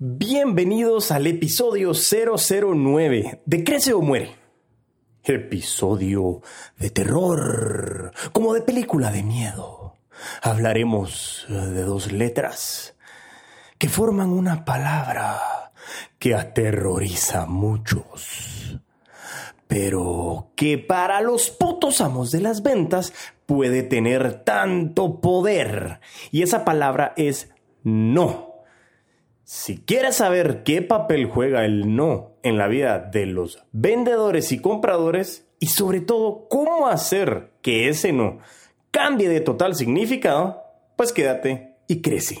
Bienvenidos al episodio 009 de Crece o Muere. Episodio de terror, como de película de miedo. Hablaremos de dos letras que forman una palabra que aterroriza a muchos, pero que para los putos amos de las ventas puede tener tanto poder. Y esa palabra es no. Si quieres saber qué papel juega el no en la vida de los vendedores y compradores y sobre todo cómo hacer que ese no cambie de total significado, pues quédate y crece.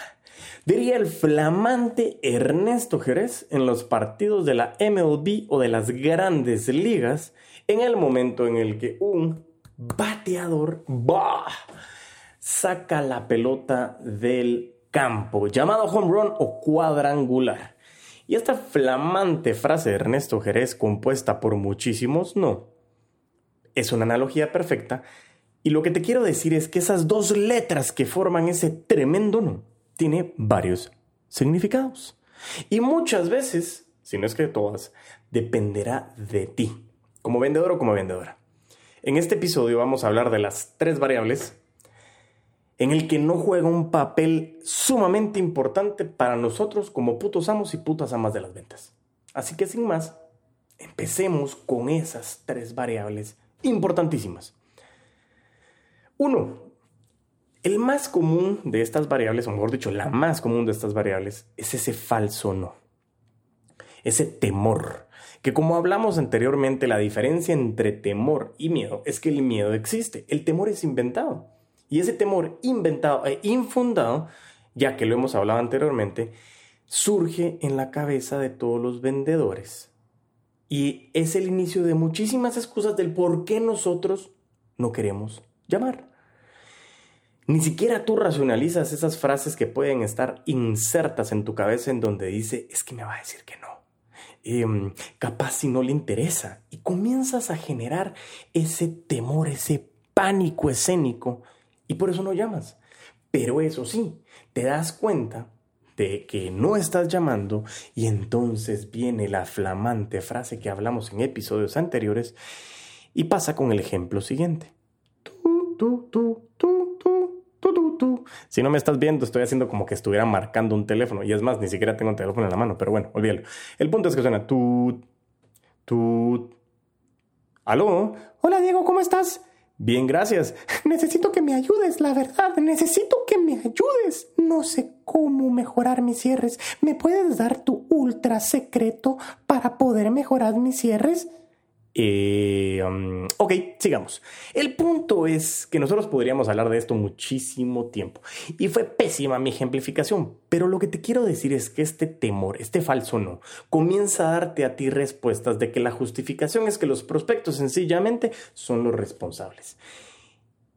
Diría el flamante Ernesto Jerez en los partidos de la MLB o de las grandes ligas en el momento en el que un bateador saca la pelota del campo, llamado home run o cuadrangular. Y esta flamante frase de Ernesto Jerez, compuesta por muchísimos no, es una analogía perfecta. Y lo que te quiero decir es que esas dos letras que forman ese tremendo no, tiene varios significados. Y muchas veces, si no es que todas, dependerá de ti, como vendedor o como vendedora. En este episodio vamos a hablar de las tres variables en el que no juega un papel sumamente importante para nosotros como putos amos y putas amas de las ventas. Así que sin más, empecemos con esas tres variables importantísimas. Uno, el más común de estas variables, o mejor dicho, la más común de estas variables, es ese falso no. Ese temor. Que como hablamos anteriormente, la diferencia entre temor y miedo es que el miedo existe. El temor es inventado. Y ese temor inventado e infundado, ya que lo hemos hablado anteriormente, surge en la cabeza de todos los vendedores. Y es el inicio de muchísimas excusas del por qué nosotros no queremos llamar. Ni siquiera tú racionalizas esas frases que pueden estar insertas en tu cabeza en donde dice, es que me va a decir que no. Em, capaz si no le interesa. Y comienzas a generar ese temor, ese pánico escénico y por eso no llamas. Pero eso sí, te das cuenta de que no estás llamando y entonces viene la flamante frase que hablamos en episodios anteriores y pasa con el ejemplo siguiente. Tú, tú, tú, tú, tú, Si no me estás viendo, estoy haciendo como que estuviera marcando un teléfono. Y es más, ni siquiera tengo un teléfono en la mano, pero bueno, olvídalo. El punto es que suena tú, tú. ¿Aló? Hola Diego, ¿cómo estás? Bien, gracias. Necesito que me ayudes, la verdad. Necesito que me ayudes. No sé cómo mejorar mis cierres. ¿Me puedes dar tu ultra secreto para poder mejorar mis cierres? Eh, um, ok, sigamos. El punto es que nosotros podríamos hablar de esto muchísimo tiempo. Y fue pésima mi ejemplificación. Pero lo que te quiero decir es que este temor, este falso no, comienza a darte a ti respuestas de que la justificación es que los prospectos sencillamente son los responsables.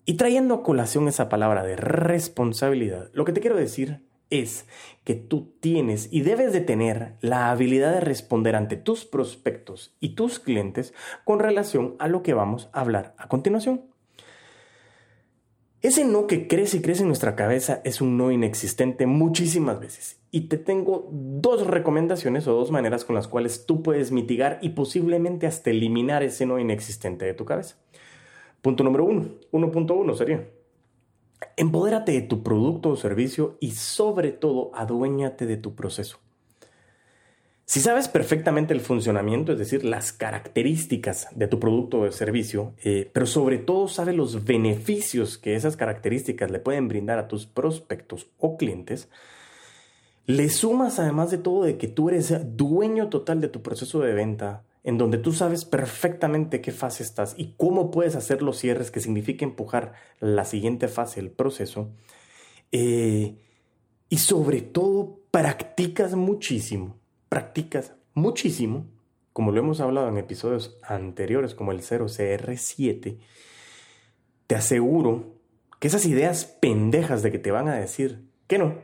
Y trayendo a colación esa palabra de responsabilidad, lo que te quiero decir es que tú tienes y debes de tener la habilidad de responder ante tus prospectos y tus clientes con relación a lo que vamos a hablar a continuación. Ese no que crece y crece en nuestra cabeza es un no inexistente muchísimas veces. Y te tengo dos recomendaciones o dos maneras con las cuales tú puedes mitigar y posiblemente hasta eliminar ese no inexistente de tu cabeza. Punto número uno, 1.1 sería. Empodérate de tu producto o servicio y sobre todo aduéñate de tu proceso. Si sabes perfectamente el funcionamiento, es decir, las características de tu producto o servicio, eh, pero sobre todo sabes los beneficios que esas características le pueden brindar a tus prospectos o clientes, le sumas además de todo de que tú eres dueño total de tu proceso de venta, en donde tú sabes perfectamente qué fase estás y cómo puedes hacer los cierres que significa empujar la siguiente fase del proceso. Eh, y sobre todo, practicas muchísimo, practicas muchísimo, como lo hemos hablado en episodios anteriores como el 0CR7, te aseguro que esas ideas pendejas de que te van a decir que no,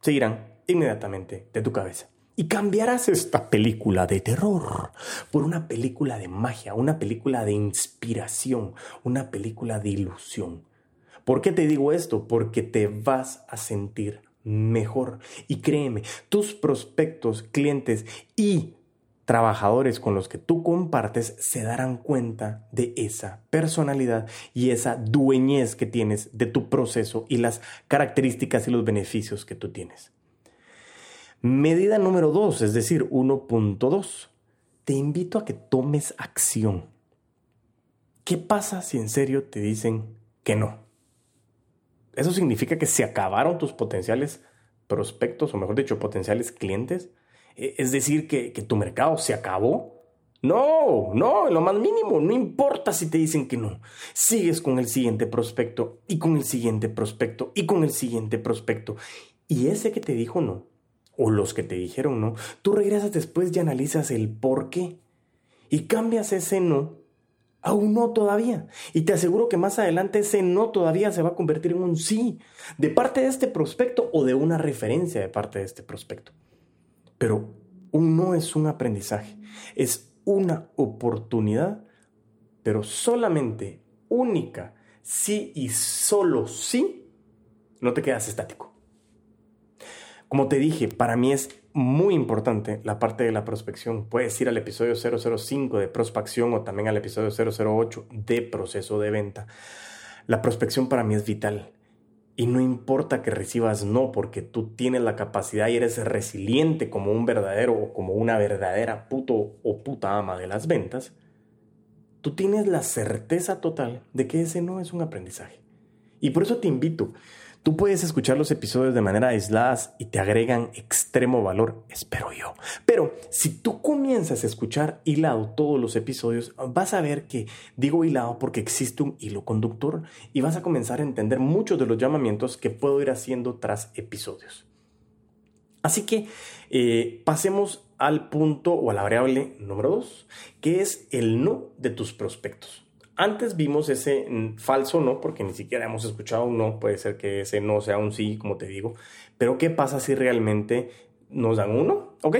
se irán inmediatamente de tu cabeza. Y cambiarás esta película de terror por una película de magia, una película de inspiración, una película de ilusión. ¿Por qué te digo esto? Porque te vas a sentir mejor. Y créeme, tus prospectos, clientes y trabajadores con los que tú compartes se darán cuenta de esa personalidad y esa dueñez que tienes de tu proceso y las características y los beneficios que tú tienes. Medida número 2, es decir, 1.2. Te invito a que tomes acción. ¿Qué pasa si en serio te dicen que no? ¿Eso significa que se acabaron tus potenciales prospectos, o mejor dicho, potenciales clientes? E, ¿Es decir, que, que tu mercado se acabó? No, no, en lo más mínimo, no importa si te dicen que no. Sigues con el siguiente prospecto y con el siguiente prospecto y con el siguiente prospecto. Y ese que te dijo no, o los que te dijeron no, tú regresas después y analizas el por qué y cambias ese no a un no todavía. Y te aseguro que más adelante ese no todavía se va a convertir en un sí de parte de este prospecto o de una referencia de parte de este prospecto. Pero un no es un aprendizaje, es una oportunidad, pero solamente única, sí y solo sí, no te quedas estático. Como te dije, para mí es muy importante la parte de la prospección. Puedes ir al episodio 005 de prospección o también al episodio 008 de proceso de venta. La prospección para mí es vital. Y no importa que recibas no, porque tú tienes la capacidad y eres resiliente como un verdadero o como una verdadera puto o puta ama de las ventas, tú tienes la certeza total de que ese no es un aprendizaje. Y por eso te invito, Tú puedes escuchar los episodios de manera aisladas y te agregan extremo valor, espero yo. Pero si tú comienzas a escuchar hilado todos los episodios, vas a ver que digo hilado porque existe un hilo conductor y vas a comenzar a entender muchos de los llamamientos que puedo ir haciendo tras episodios. Así que eh, pasemos al punto o a la variable número 2, que es el no de tus prospectos. Antes vimos ese falso no, porque ni siquiera hemos escuchado un no, puede ser que ese no sea un sí, como te digo, pero ¿qué pasa si realmente nos dan uno? ¿Ok?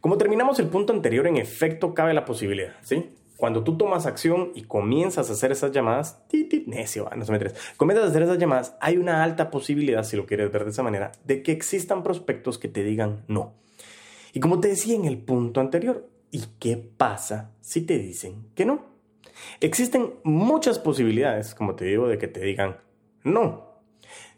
Como terminamos el punto anterior, en efecto cabe la posibilidad, ¿sí? Cuando tú tomas acción y comienzas a hacer esas llamadas, necio, no se me comienzas a hacer esas llamadas, hay una alta posibilidad, si lo quieres ver de esa manera, de que existan prospectos que te digan no. Y como te decía en el punto anterior, ¿y qué pasa si te dicen que no? Existen muchas posibilidades, como te digo, de que te digan no.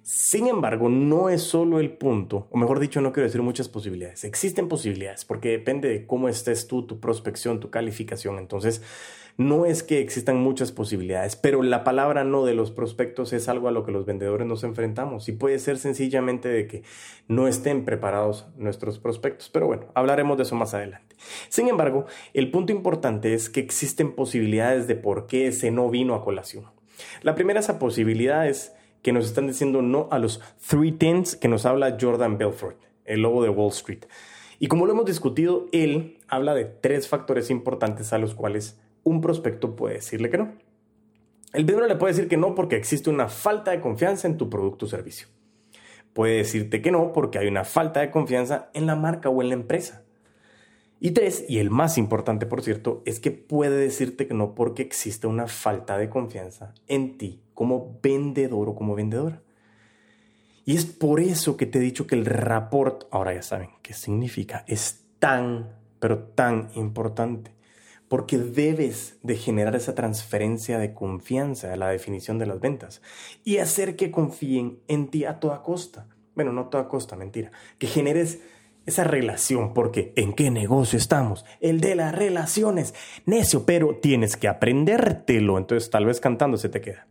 Sin embargo, no es solo el punto, o mejor dicho, no quiero decir muchas posibilidades. Existen posibilidades porque depende de cómo estés tú, tu prospección, tu calificación. Entonces, no es que existan muchas posibilidades, pero la palabra no de los prospectos es algo a lo que los vendedores nos enfrentamos y puede ser sencillamente de que no estén preparados nuestros prospectos. Pero bueno, hablaremos de eso más adelante. Sin embargo, el punto importante es que existen posibilidades de por qué ese no vino a colación. La primera esa posibilidad es que nos están diciendo no a los three tens que nos habla Jordan Belfort, el lobo de Wall Street. Y como lo hemos discutido, él habla de tres factores importantes a los cuales un prospecto puede decirle que no. El vendedor le puede decir que no porque existe una falta de confianza en tu producto o servicio. Puede decirte que no porque hay una falta de confianza en la marca o en la empresa. Y tres, y el más importante por cierto, es que puede decirte que no porque existe una falta de confianza en ti como vendedor o como vendedora. Y es por eso que te he dicho que el rapport, ahora ya saben qué significa, es tan, pero tan importante porque debes de generar esa transferencia de confianza la definición de las ventas y hacer que confíen en ti a toda costa. Bueno, no a toda costa, mentira. Que generes esa relación, porque ¿en qué negocio estamos? El de las relaciones. Necio, pero tienes que aprendértelo, entonces tal vez cantando se te queda.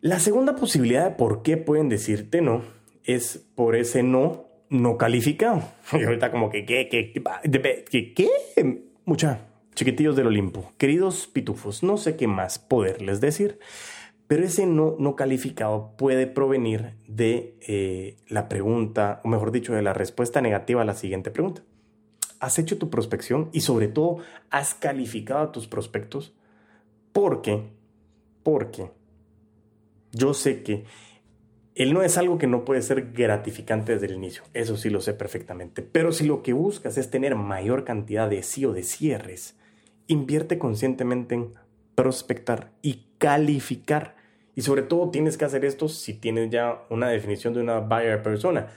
La segunda posibilidad de por qué pueden decirte no es por ese no no calificado. Y ahorita como que, ¿qué? ¿Qué? ¿Qué? ¿Qué? Mucha, chiquitillos del Olimpo, queridos pitufos, no sé qué más poderles decir, pero ese no, no calificado puede provenir de eh, la pregunta, o mejor dicho, de la respuesta negativa a la siguiente pregunta. has hecho tu prospección y sobre todo has calificado a tus prospectos. Porque, porque yo sé que el no es algo que no puede ser gratificante desde el inicio, eso sí lo sé perfectamente. Pero si lo que buscas es tener mayor cantidad de sí o de cierres, invierte conscientemente en prospectar y calificar. Y sobre todo tienes que hacer esto si tienes ya una definición de una buyer persona.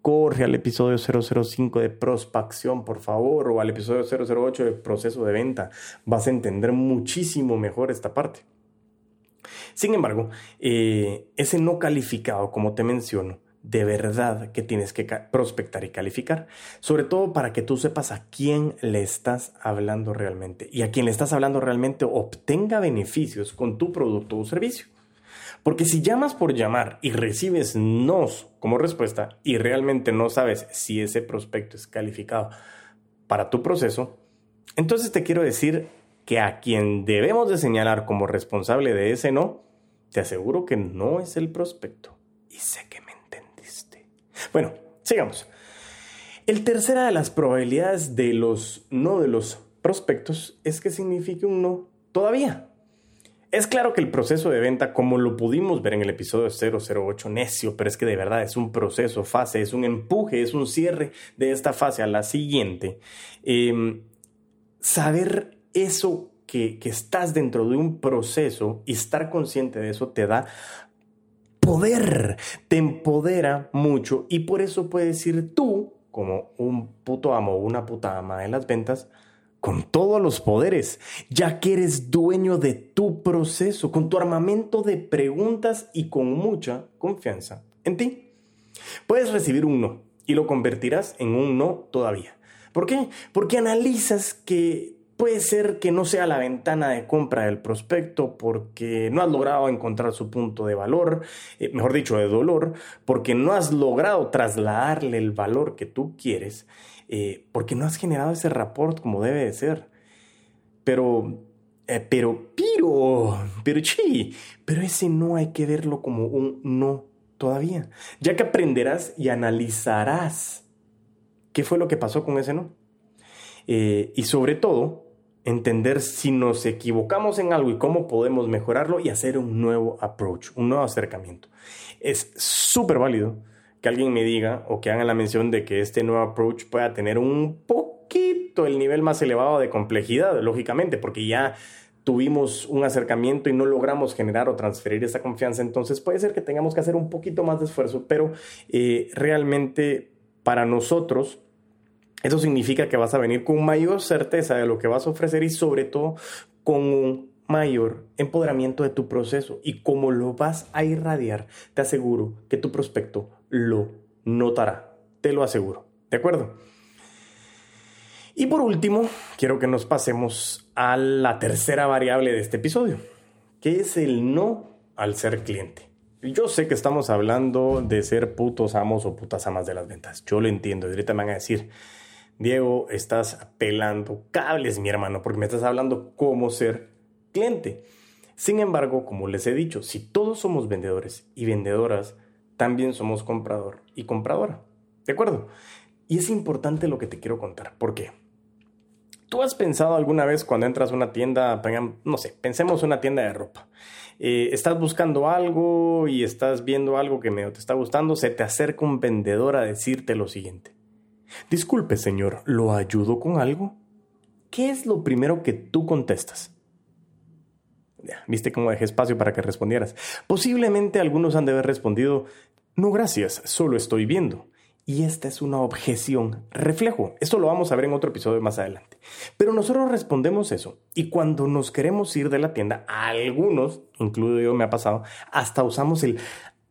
Corre al episodio 005 de prospección, por favor, o al episodio 008 de proceso de venta. Vas a entender muchísimo mejor esta parte. Sin embargo, eh, ese no calificado, como te menciono, de verdad que tienes que prospectar y calificar, sobre todo para que tú sepas a quién le estás hablando realmente y a quien le estás hablando realmente obtenga beneficios con tu producto o servicio. Porque si llamas por llamar y recibes nos como respuesta y realmente no sabes si ese prospecto es calificado para tu proceso, entonces te quiero decir que a quien debemos de señalar como responsable de ese no, te aseguro que no es el prospecto. Y sé que me entendiste. Bueno, sigamos. El tercera de las probabilidades de los no de los prospectos es que signifique un no todavía. Es claro que el proceso de venta, como lo pudimos ver en el episodio 008, necio, pero es que de verdad es un proceso, fase, es un empuje, es un cierre de esta fase a la siguiente. Em, saber eso que, que estás dentro de un proceso y estar consciente de eso te da poder, te empodera mucho y por eso puedes ir tú, como un puto amo o una puta ama de las ventas, con todos los poderes, ya que eres dueño de tu proceso, con tu armamento de preguntas y con mucha confianza en ti. Puedes recibir un no y lo convertirás en un no todavía. ¿Por qué? Porque analizas que Puede ser que no sea la ventana de compra del prospecto porque no has logrado encontrar su punto de valor, eh, mejor dicho, de dolor, porque no has logrado trasladarle el valor que tú quieres, eh, porque no has generado ese rapport como debe de ser. Pero, eh, pero, pero, pero, sí, pero ese no hay que verlo como un no todavía, ya que aprenderás y analizarás qué fue lo que pasó con ese no. y sobre todo, entender si nos equivocamos en algo y cómo podemos mejorarlo y hacer un nuevo approach, un nuevo acercamiento. Es súper válido que alguien me diga o que haga la mención de que este nuevo approach pueda tener un poquito el nivel más elevado de complejidad, lógicamente, porque ya tuvimos un acercamiento y no logramos generar o transferir esa confianza, entonces puede ser que tengamos que hacer un poquito más de esfuerzo, pero eh, realmente para nosotros eso significa que vas a venir con mayor certeza de lo que vas a ofrecer y sobre todo con un mayor empoderamiento de tu proceso. Y como lo vas a irradiar, te aseguro que tu prospecto lo notará. Te lo aseguro. ¿De acuerdo? Y por último, quiero que nos pasemos a la tercera variable de este episodio, que es el no al ser cliente. Yo sé que estamos hablando de ser putos amos o putas amas de las ventas. Yo lo entiendo. Y ahorita me van a decir, Diego, estás pelando cables, mi hermano, porque me estás hablando cómo ser cliente. Sin embargo, como les he dicho, si todos somos vendedores y vendedoras, también somos comprador y compradora. ¿De acuerdo? Y es importante lo que te quiero contar. ¿Por qué? ¿Tú has pensado alguna vez cuando entras a una tienda, no sé, pensemos una tienda de ropa? Eh, estás buscando algo y estás viendo algo que medio te está gustando, se te acerca un vendedor a decirte lo siguiente. Disculpe, señor, ¿lo ayudo con algo? ¿Qué es lo primero que tú contestas? ¿Viste cómo dejé espacio para que respondieras? Posiblemente algunos han de haber respondido, no gracias, solo estoy viendo. Y esta es una objeción, reflejo. Esto lo vamos a ver en otro episodio más adelante. Pero nosotros respondemos eso. Y cuando nos queremos ir de la tienda, a algunos, incluido yo me ha pasado, hasta usamos el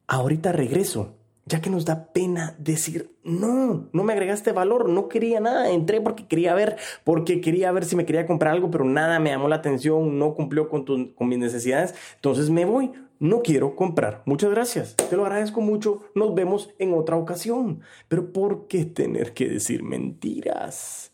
ahorita regreso ya que nos da pena decir, no, no me agregaste valor, no quería nada, entré porque quería ver, porque quería ver si me quería comprar algo, pero nada me llamó la atención, no cumplió con, con mis necesidades, entonces me voy, no quiero comprar. Muchas gracias, te lo agradezco mucho, nos vemos en otra ocasión, pero ¿por qué tener que decir mentiras?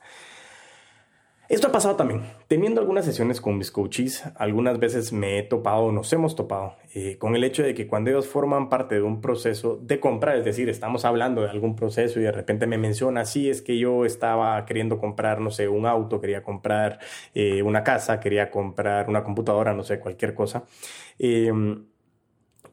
Esto ha pasado también. Teniendo algunas sesiones con mis coaches, algunas veces me he topado, nos hemos topado, eh, con el hecho de que cuando ellos forman parte de un proceso de compra, es decir, estamos hablando de algún proceso y de repente me menciona, sí, es que yo estaba queriendo comprar, no sé, un auto, quería comprar eh, una casa, quería comprar una computadora, no sé, cualquier cosa. Eh,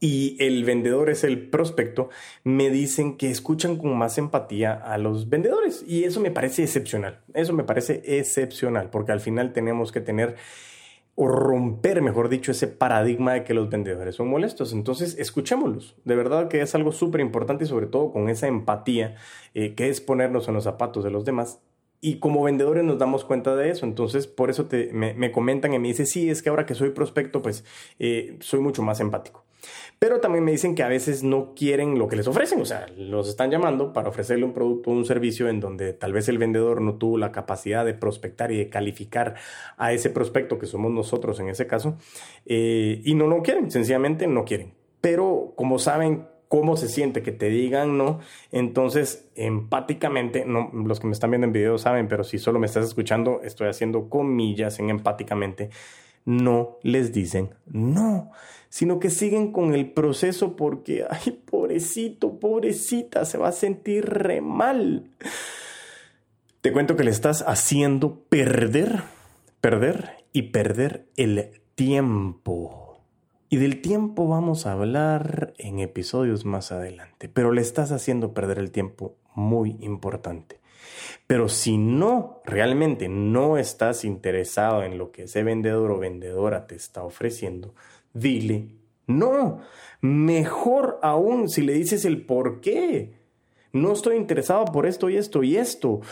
y el vendedor es el prospecto, me dicen que escuchan con más empatía a los vendedores. Y eso me parece excepcional. Eso me parece excepcional, porque al final tenemos que tener o romper, mejor dicho, ese paradigma de que los vendedores son molestos. Entonces, escuchémoslos. De verdad que es algo súper importante y sobre todo con esa empatía, eh, que es ponernos en los zapatos de los demás y como vendedores nos damos cuenta de eso. Entonces, por eso me, comentan y me dicen, sí, es que ahora que soy prospecto, pues eh, soy mucho más empático. Pero también me dicen que a veces no quieren lo que les ofrecen, o sea, los están llamando para ofrecerle un producto o un servicio en donde tal vez el vendedor no tuvo la capacidad de prospectar y de calificar a ese prospecto que somos nosotros en ese caso, eh, y no lo quieren, sencillamente no quieren. Pero como saben cómo se siente que te digan no, entonces empáticamente, no, los que me están viendo en video saben, pero si solo me estás escuchando, estoy haciendo comillas en empáticamente, no les dicen no, sino que siguen con el proceso porque, ay, pobrecito, pobrecita, se va a sentir re mal. Te cuento que le estás haciendo perder, perder y perder el tiempo. Y del tiempo vamos a hablar en episodios más adelante, pero le estás haciendo perder el tiempo muy importante. Pero si no, realmente no estás interesado en lo que ese vendedor o vendedora te está ofreciendo, dile no. Mejor aún si le dices el por qué. No estoy interesado por esto y esto y esto.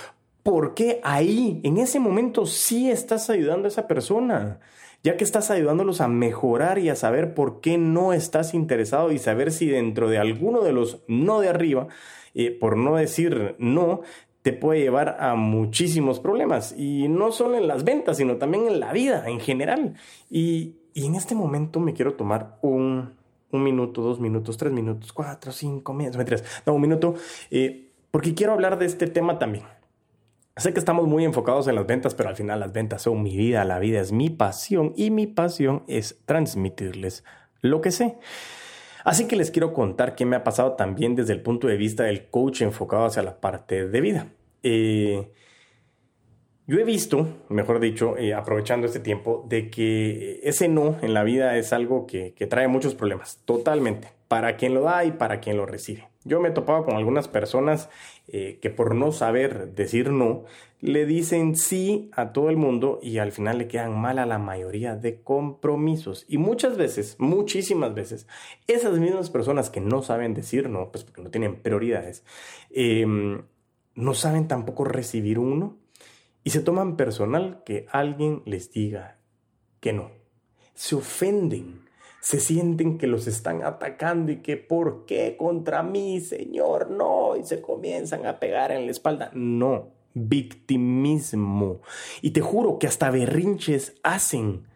¿Por qué ahí, en ese momento, sí estás ayudando a esa persona? ya que estás ayudándolos a mejorar y a saber por qué no estás interesado y saber si dentro de alguno de los no de arriba, eh, por no decir no, te puede llevar a muchísimos problemas. Y no solo en las ventas, sino también en la vida en general. Y, en este momento me quiero tomar un, minuto, dos minutos, tres minutos, cuatro, cinco, minutos, no, un minuto, eh, porque quiero hablar de este tema también. Sé que estamos muy enfocados en las ventas, pero al final las ventas son mi vida, la vida es mi pasión y mi pasión es transmitirles lo que sé. Así que les quiero contar qué me ha pasado también desde el punto de vista del coach enfocado hacia la parte de vida. Eh, yo he visto, mejor dicho, eh, aprovechando este tiempo, de que ese no en la vida es algo que, que trae muchos problemas, totalmente, para quien lo da y para quien lo recibe. Yo me he topado con algunas personas eh, que por no saber decir no, le dicen sí a todo el mundo y al final le quedan mal a la mayoría de compromisos. Y muchas veces, muchísimas veces, esas mismas personas que no saben decir no, pues porque no tienen prioridades, em, no saben tampoco recibir uno y se toman personal que alguien les diga que no. Se ofenden se sienten que los están atacando y que ¿por qué contra mí, Señor? No, y se comienzan a pegar en la espalda. No, victimismo. Y te juro que hasta berrinches hacen.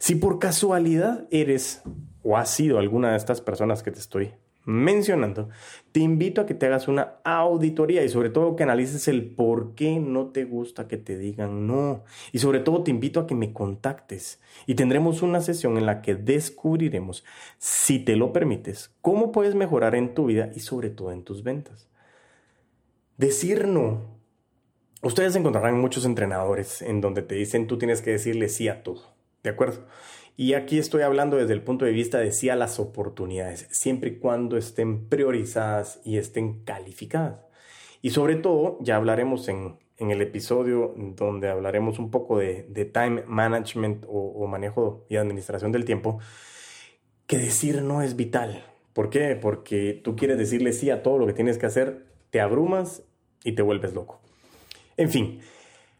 Si por casualidad eres o has sido alguna de estas personas que te estoy mencionando, te invito a que te hagas una auditoría y sobre todo que analices el por qué no te gusta que te digan no. Y sobre todo te invito a que me contactes y tendremos una sesión en la que descubriremos, si te lo permites, cómo puedes mejorar en tu vida y sobre todo en tus ventas. Decir no. Ustedes encontrarán muchos entrenadores en donde te dicen tú tienes que decirle sí a todo. ¿De acuerdo? Y aquí estoy hablando desde el punto de vista de sí a las oportunidades, siempre y cuando estén priorizadas y estén calificadas. Y sobre todo, ya hablaremos en, el episodio donde hablaremos un poco de, time management o, manejo y administración del tiempo, que decir no es vital. ¿Por qué? Porque tú quieres decirle sí a todo lo que tienes que hacer, te abrumas y te vuelves loco. En fin,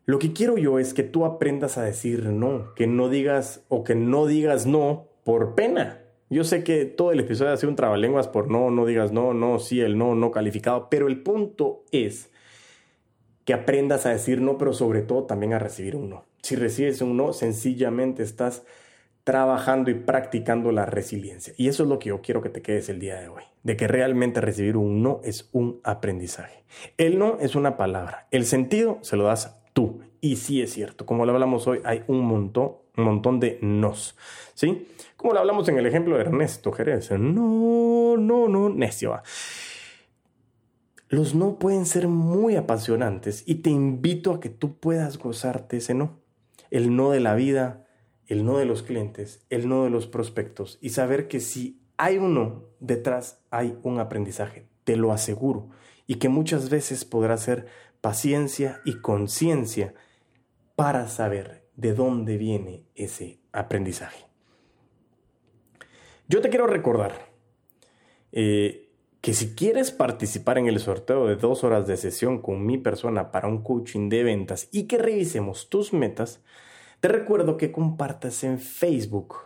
lo que quiero yo es que tú aprendas a decir no, que no digas o que no digas no por pena. Yo sé que todo el episodio ha sido un trabalenguas por no, no digas no, no, sí, el no, no calificado, pero el punto es que aprendas a decir no, pero sobre todo también a recibir un no. Si recibes un no, sencillamente estás trabajando y practicando la resiliencia. Y eso es lo que yo quiero que te quedes el día de hoy, de que realmente recibir un no es un aprendizaje. El no es una palabra, el sentido se lo das tú Y sí es cierto, como lo hablamos hoy, hay un montón, un montón de nos, ¿sí? Como lo hablamos en el ejemplo de Ernesto Jerez, no, no, no, necio. Los no pueden ser muy apasionantes y te invito a que tú puedas gozarte ese no. El no de la vida, el no de los clientes, el no de los prospectos y saber que si hay un no, detrás hay un aprendizaje, te lo aseguro, y que muchas veces podrá ser paciencia y conciencia para saber de dónde viene ese aprendizaje. Yo te quiero recordar eh, que si quieres participar en el sorteo de dos horas de sesión con mi persona para un coaching de ventas y que revisemos tus metas, te recuerdo que compartas en Facebook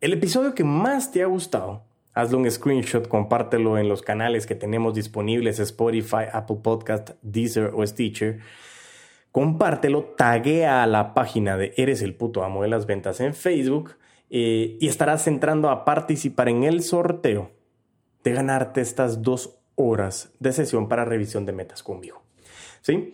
el episodio que más te ha gustado. Hazle un screenshot, compártelo en los canales que tenemos disponibles, Spotify, Apple Podcast, Deezer o Stitcher. Compártelo, taguea a la página de Eres el puto amo de las ventas en Facebook eh, y estarás entrando a participar en el sorteo de ganarte estas dos horas de sesión para revisión de metas conmigo. ¿Sí?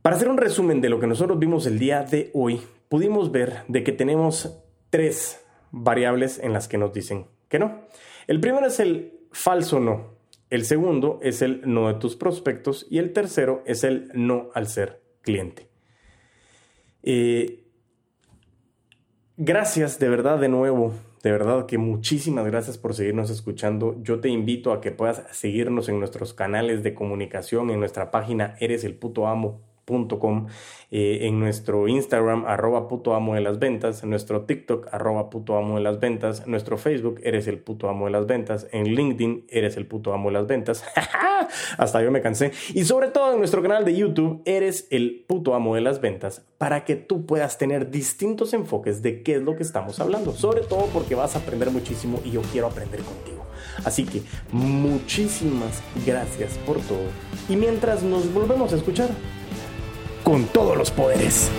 Para hacer un resumen de lo que nosotros vimos el día de hoy, pudimos ver de que tenemos tres variables en las que nos dicen que no. El primero es el falso no. El segundo es el no de tus prospectos y el tercero es el no al ser cliente. Eh, gracias de verdad de nuevo de verdad que muchísimas gracias por seguirnos escuchando. Yo te invito a que puedas seguirnos en nuestros canales de comunicación, en nuestra página eres eh, en nuestro Instagram, arroba puto amo de las ventas, en nuestro TikTok, arroba puto amo de las ventas, en nuestro Facebook, eres el puto amo de las ventas, en LinkedIn, eres el puto amo de las ventas. Hasta yo me cansé. Y sobre todo en nuestro canal de YouTube, eres el puto amo de las ventas, para que tú puedas tener distintos enfoques de qué es lo que estamos hablando. Sobre todo porque vas a aprender muchísimo y yo quiero aprender contigo. Así que muchísimas gracias por todo. Y mientras nos volvemos a escuchar, con todos los poderes.